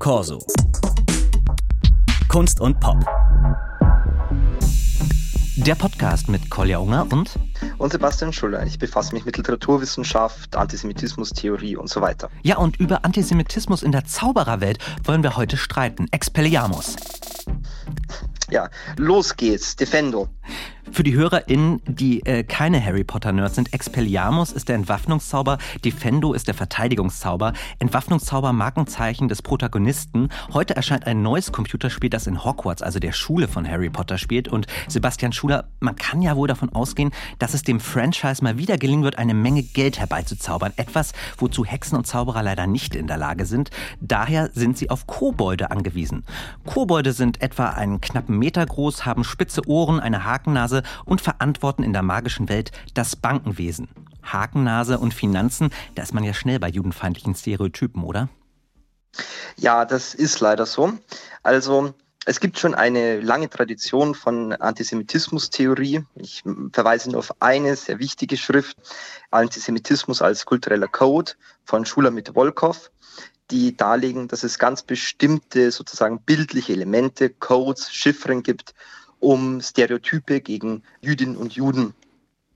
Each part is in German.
Corso. Kunst und Pop. Der Podcast mit Kolja Unger und und Sebastian Schuller. Ich befasse mich mit Literaturwissenschaft, Antisemitismustheorie und so weiter. Ja, und über Antisemitismus in der Zaubererwelt wollen wir heute streiten. Expelliarmus. Ja, los geht's. Defendo. Für die HörerInnen, die äh, keine Harry Potter-Nerds sind, Expelliarmus ist der Entwaffnungszauber, Defendo ist der Verteidigungszauber. Entwaffnungszauber, Markenzeichen des Protagonisten. Heute erscheint ein neues Computerspiel, das in Hogwarts, also der Schule von Harry Potter, spielt. Und Sebastian Schuler, man kann ja wohl davon ausgehen, dass es dem Franchise mal wieder gelingen wird, eine Menge Geld herbeizuzaubern. Etwas, wozu Hexen und Zauberer leider nicht in der Lage sind. Daher sind sie auf Kobolde angewiesen. Kobolde sind etwa einen knappen Meter groß, haben spitze Ohren, eine Hakennase und verantworten in der magischen Welt das Bankenwesen. Hakennase und Finanzen, da ist man ja schnell bei judenfeindlichen Stereotypen, oder? Ja, das ist leider so. Also es gibt schon eine lange Tradition von Antisemitismustheorie. Ich verweise nur auf eine sehr wichtige Schrift, Antisemitismus als kultureller Code von Schulamit Wolkow, die darlegen, dass es ganz bestimmte sozusagen bildliche Elemente, Codes, Chiffren gibt, um Stereotype gegen Jüdinnen und Juden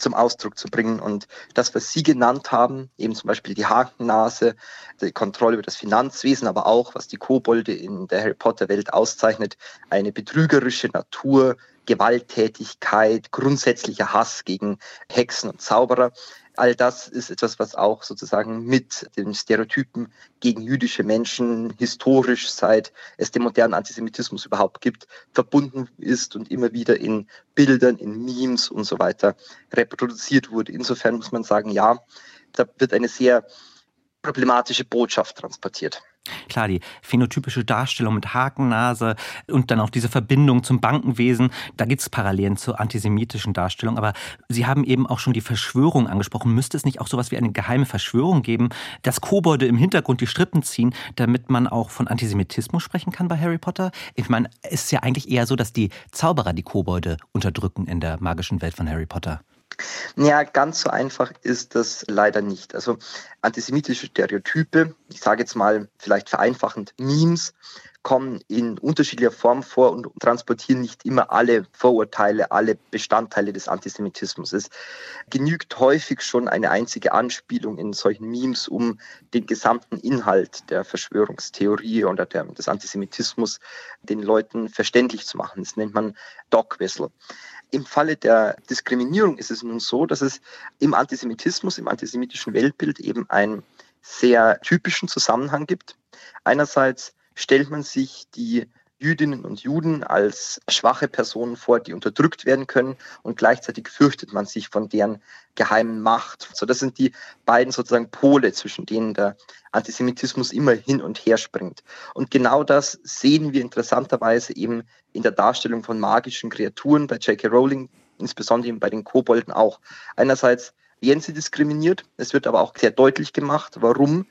zum Ausdruck zu bringen. Und das, was Sie genannt haben, eben zum Beispiel die Hakennase, die Kontrolle über das Finanzwesen, aber auch, was die Kobolde in der Harry Potter-Welt auszeichnet, eine betrügerische Natur, Gewalttätigkeit, grundsätzlicher Hass gegen Hexen und Zauberer. All das ist etwas, was auch sozusagen mit den Stereotypen gegen jüdische Menschen historisch, seit es den modernen Antisemitismus überhaupt gibt, verbunden ist und immer wieder in Bildern, in Memes und so weiter reproduziert wurde. Insofern muss man sagen, ja, da wird eine sehr problematische Botschaft transportiert. Klar, die phänotypische Darstellung mit Hakennase und dann auch diese Verbindung zum Bankenwesen, da gibt es Parallelen zur antisemitischen Darstellung. Aber Sie haben eben auch schon die Verschwörung angesprochen. Müsste es nicht auch sowas wie eine geheime Verschwörung geben, dass Kobolde im Hintergrund die Strippen ziehen, damit man auch von Antisemitismus sprechen kann bei Harry Potter? Ich meine, es ist ja eigentlich eher so, dass die Zauberer die Kobolde unterdrücken in der magischen Welt von Harry Potter. Ja, ganz so einfach ist das leider nicht. Also antisemitische Stereotype, ich sage jetzt mal vielleicht vereinfachend Memes, kommen in unterschiedlicher Form vor und transportieren nicht immer alle Vorurteile, alle Bestandteile des Antisemitismus. Es genügt häufig schon eine einzige Anspielung in solchen Memes, um den gesamten Inhalt der Verschwörungstheorie oder der, des Antisemitismus den Leuten verständlich zu machen. Das nennt man Dog Whistle. Im Falle der Diskriminierung ist es nun so, dass es im Antisemitismus, im antisemitischen Weltbild eben einen sehr typischen Zusammenhang gibt. Einerseits stellt man sich die Jüdinnen und Juden als schwache Personen vor, die unterdrückt werden können und gleichzeitig fürchtet man sich von deren geheimen Macht. So, das sind die beiden sozusagen Pole, zwischen denen der Antisemitismus immer hin und her springt. Und genau das sehen wir interessanterweise eben in der Darstellung von magischen Kreaturen bei J.K. Rowling, insbesondere eben bei den Kobolden auch. Einerseits werden sie diskriminiert, es wird aber auch sehr deutlich gemacht, warum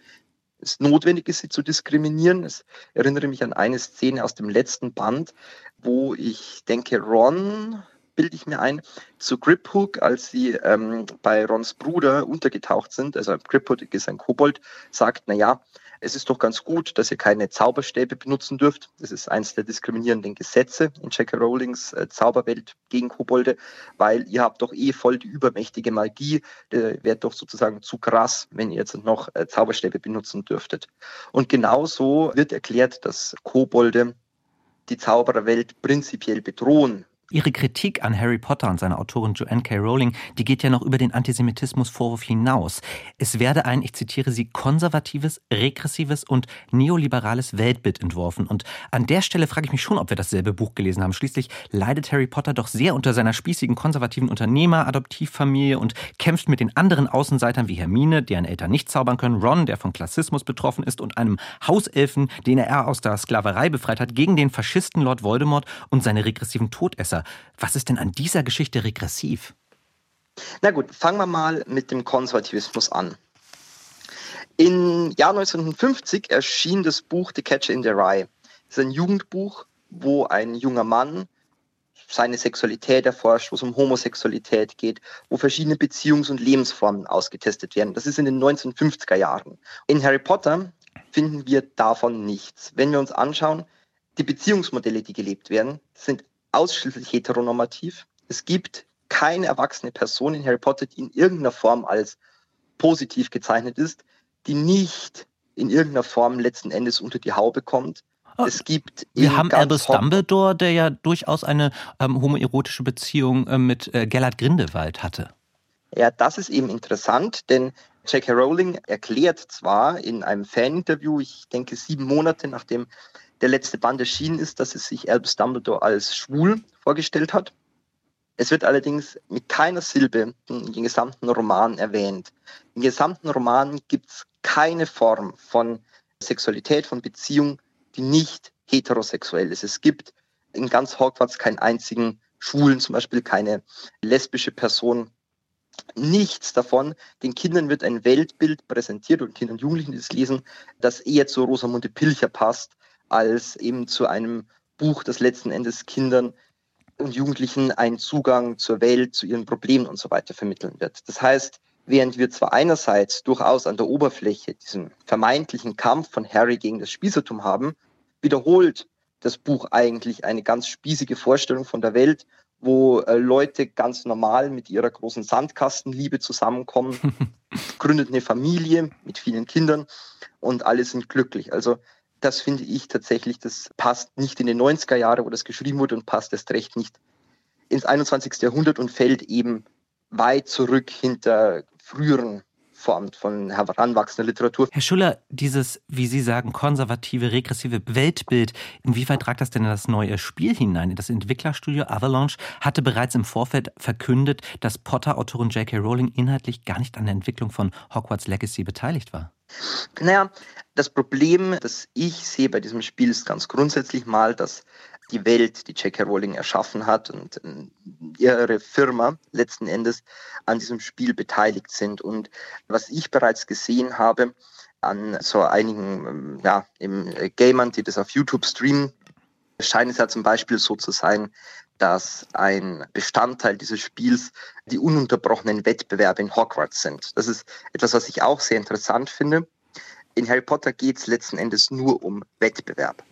es notwendig ist, sie zu diskriminieren. Ich erinnere mich an eine Szene aus dem letzten Band, wo ich denke, Ron, bilde ich mir ein, zu Griphook, als sie ähm, bei Rons Bruder untergetaucht sind, also Griphook ist ein Kobold, sagt, na ja, es ist doch ganz gut, dass ihr keine Zauberstäbe benutzen dürft. Das ist eines der diskriminierenden Gesetze in J.K. Rowlings äh, Zauberwelt gegen Kobolde, weil ihr habt doch eh voll die übermächtige Magie. Der wäre doch sozusagen zu krass, wenn ihr jetzt noch äh, Zauberstäbe benutzen dürftet. Und genauso wird erklärt, dass Kobolde die Zaubererwelt prinzipiell bedrohen, Ihre Kritik an Harry Potter und seiner Autorin Joanne K. Rowling, die geht ja noch über den Antisemitismusvorwurf hinaus. Es werde ein, ich zitiere sie, konservatives, regressives und neoliberales Weltbild entworfen. Und an der Stelle frage ich mich schon, ob wir dasselbe Buch gelesen haben. Schließlich leidet Harry Potter doch sehr unter seiner spießigen konservativen Unternehmer-Adoptivfamilie und kämpft mit den anderen Außenseitern wie Hermine, deren Eltern nicht zaubern können, Ron, der von Klassismus betroffen ist, und einem Hauselfen, den er aus der Sklaverei befreit hat, gegen den Faschisten Lord Voldemort und seine regressiven Todesser. Was ist denn an dieser Geschichte regressiv? Na gut, fangen wir mal mit dem Konservativismus an. Im Jahr 1950 erschien das Buch The Catcher in the Rye. Das ist ein Jugendbuch, wo ein junger Mann seine Sexualität erforscht, wo es um Homosexualität geht, wo verschiedene Beziehungs- und Lebensformen ausgetestet werden. Das ist in den 1950er Jahren. In Harry Potter finden wir davon nichts. Wenn wir uns anschauen, die Beziehungsmodelle, die gelebt werden, sind ausschließlich heteronormativ. Es gibt keine erwachsene Person in Harry Potter, die in irgendeiner Form als positiv gezeichnet ist, die nicht in irgendeiner Form letzten Endes unter die Haube kommt. Oh, es gibt Wir haben Albus Dumbledore, der ja durchaus eine ähm, homoerotische Beziehung äh, mit äh, Gellert Grindelwald hatte. Ja, das ist eben interessant, denn J.K. Rowling erklärt zwar in einem Faninterview, ich denke sieben Monate nachdem der letzte Band erschienen ist, dass es sich Albus Dumbledore als schwul vorgestellt hat. Es wird allerdings mit keiner Silbe in den gesamten Roman erwähnt. Im gesamten Roman gibt es keine Form von Sexualität, von Beziehung, die nicht heterosexuell ist. Es gibt in ganz Hogwarts keinen einzigen Schwulen, zum Beispiel keine lesbische Person. Nichts davon. Den Kindern wird ein Weltbild präsentiert und Kindern und Jugendlichen, die das lesen, das eher zu Rosamunde Pilcher passt, als eben zu einem Buch, das letzten Endes Kindern und Jugendlichen einen Zugang zur Welt, zu ihren Problemen und so weiter vermitteln wird. Das heißt, während wir zwar einerseits durchaus an der Oberfläche diesen vermeintlichen Kampf von Harry gegen das Spießertum haben, wiederholt das Buch eigentlich eine ganz spießige Vorstellung von der Welt, wo äh, Leute ganz normal mit ihrer großen Sandkastenliebe zusammenkommen, gründet eine Familie mit vielen Kindern und alle sind glücklich. Also das finde ich tatsächlich, das passt nicht in die 90er Jahre, wo das geschrieben wurde und passt erst recht nicht ins 21. Jahrhundert und fällt eben weit zurück hinter früheren Formen von heranwachsender Literatur. Herr Schuller, dieses, wie Sie sagen, konservative, regressive Weltbild, inwieweit tragt das denn in das neue Spiel hinein? Das Entwicklerstudio Avalanche hatte bereits im Vorfeld verkündet, dass Potter-Autorin J.K. Rowling inhaltlich gar nicht an der Entwicklung von Hogwarts Legacy beteiligt war. Naja, das Problem, das ich sehe bei diesem Spiel, ist ganz grundsätzlich mal, dass die Welt, die J.K. Rowling erschaffen hat und äh, ihre Firma letzten Endes an diesem Spiel beteiligt sind. Und was ich bereits gesehen habe an so einigen ähm, ja, im äh, Gamern, die das auf YouTube streamen, scheint es ja zum Beispiel so zu sein, dass ein Bestandteil dieses Spiels die ununterbrochenen Wettbewerbe in Hogwarts sind. Das ist etwas, was ich auch sehr interessant finde. In Harry Potter geht es letzten Endes nur um Wettbewerb.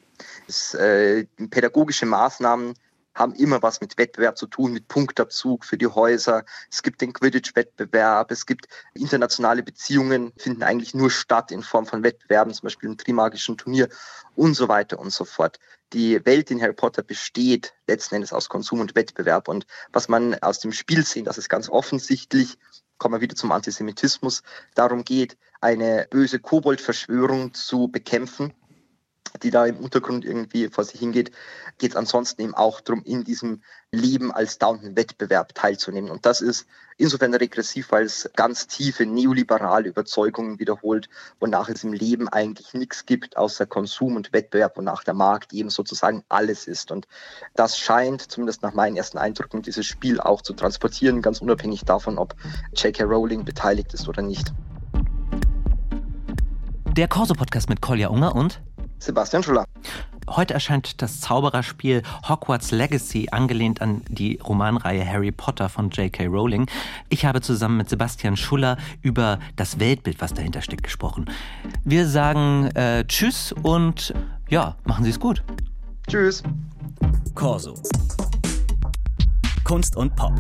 Es, äh, pädagogische Maßnahmen haben immer was mit Wettbewerb zu tun, mit Punktabzug für die Häuser. Es gibt den Quidditch-Wettbewerb, es gibt internationale Beziehungen, finden eigentlich nur statt in Form von Wettbewerben, zum Beispiel im Trimagischen Turnier und so weiter und so fort. Die Welt in Harry Potter besteht letzten Endes aus Konsum und Wettbewerb. Und was man aus dem Spiel sehen, das ist ganz offensichtlich, kommen wir wieder zum Antisemitismus, darum geht, eine böse Kobold-Verschwörung zu bekämpfen die da im Untergrund irgendwie vor sich hingeht, geht es ansonsten eben auch darum, in diesem Leben als dauernden Wettbewerb teilzunehmen. Und das ist insofern regressiv, weil es ganz tiefe neoliberale Überzeugungen wiederholt, wonach es im Leben eigentlich nichts gibt außer Konsum und Wettbewerb, wonach der Markt eben sozusagen alles ist. Und das scheint, zumindest nach meinen ersten Eindrücken, dieses Spiel auch zu transportieren, ganz unabhängig davon, ob J.K. Rowling beteiligt ist oder nicht. Der Corso-Podcast mit Kolja Unger und Sebastian Schuller. Heute erscheint das Zaubererspiel Hogwarts Legacy, angelehnt an die Romanreihe Harry Potter von J.K. Rowling. Ich habe zusammen mit Sebastian Schuller über das Weltbild, was dahinter steckt, gesprochen. Wir sagen äh, Tschüss und ja, machen Sie es gut. Tschüss. Corso. Kunst und Pop.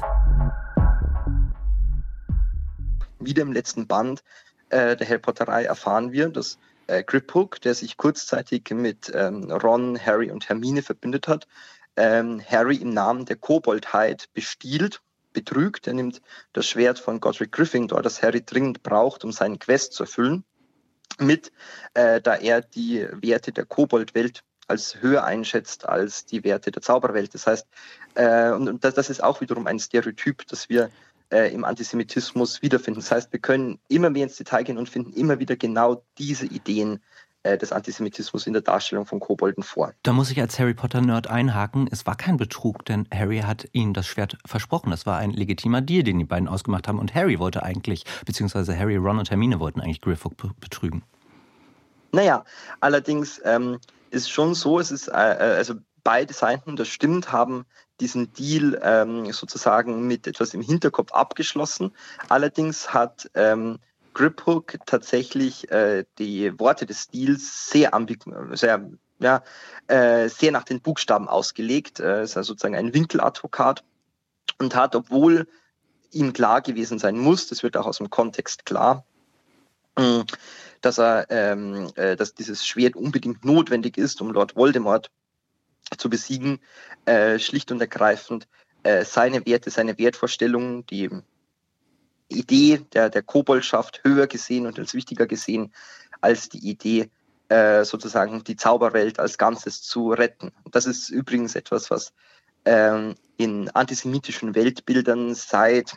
Wieder im letzten Band äh, der Harry Potterei erfahren wir, dass äh, Griphook, der sich kurzzeitig mit ähm, Ron, Harry und Hermine verbündet hat, ähm, Harry im Namen der Koboldheit bestiehlt, betrügt. Er nimmt das Schwert von Godric Gryffindor, das Harry dringend braucht, um seinen Quest zu erfüllen, mit, äh, da er die Werte der Koboldwelt als höher einschätzt als die Werte der Zauberwelt. Das heißt, äh, und, und das, das, ist auch wiederum ein Stereotyp, das wir äh, im Antisemitismus wiederfinden. Das heißt, wir können immer mehr ins Detail gehen und finden immer wieder genau diese Ideen äh, des Antisemitismus in der Darstellung von Kobolden vor. Da muss ich als Harry Potter-Nerd einhaken. Es war kein Betrug, denn Harry hat ihnen das Schwert versprochen. Das war ein legitimer Deal, den die beiden ausgemacht haben. Und Harry wollte eigentlich, beziehungsweise Harry, Ron und Hermine wollten eigentlich Griffith betrügen. Naja, allerdings ähm, ist schon so, es ist, äh, äh also beide Seiten, das stimmt, haben diesen Deal ähm, sozusagen mit etwas im Hinterkopf abgeschlossen. Allerdings hat ähm, Griphook tatsächlich äh, die Worte des Stils sehr sehr, ja, äh, sehr nach den Buchstaben ausgelegt. Er ist also sozusagen ein Winkeladvokat und hat, obwohl ihm klar gewesen sein muss, das wird auch aus dem Kontext klar, äh, dass er, ähm, äh, dass dieses Schwert unbedingt notwendig ist, um Lord Voldemort zu besiegen, äh, schlicht und ergreifend äh, seine Werte, seine Wertvorstellungen, die Idee der, der Koboldschaft höher gesehen und als wichtiger gesehen als die Idee, äh, sozusagen die Zauberwelt als Ganzes zu retten. Das ist übrigens etwas, was ähm, in antisemitischen Weltbildern seit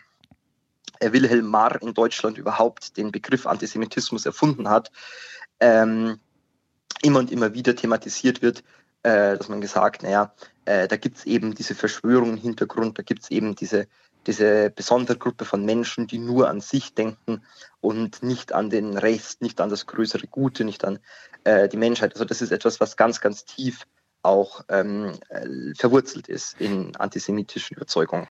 äh, Wilhelm Marr in Deutschland überhaupt den Begriff Antisemitismus erfunden hat, ähm, immer und immer wieder thematisiert wird, äh, dass man gesagt, naja, äh, da gibt es eben diese Verschwörung im Hintergrund, da gibt es eben diese, diese besondere Gruppe von Menschen, die nur an sich denken und nicht an den Rest, nicht an das größere Gute, nicht an äh, die Menschheit. Also das ist etwas, was ganz, ganz tief auch ähm, äh, verwurzelt ist in antisemitischen Überzeugungen.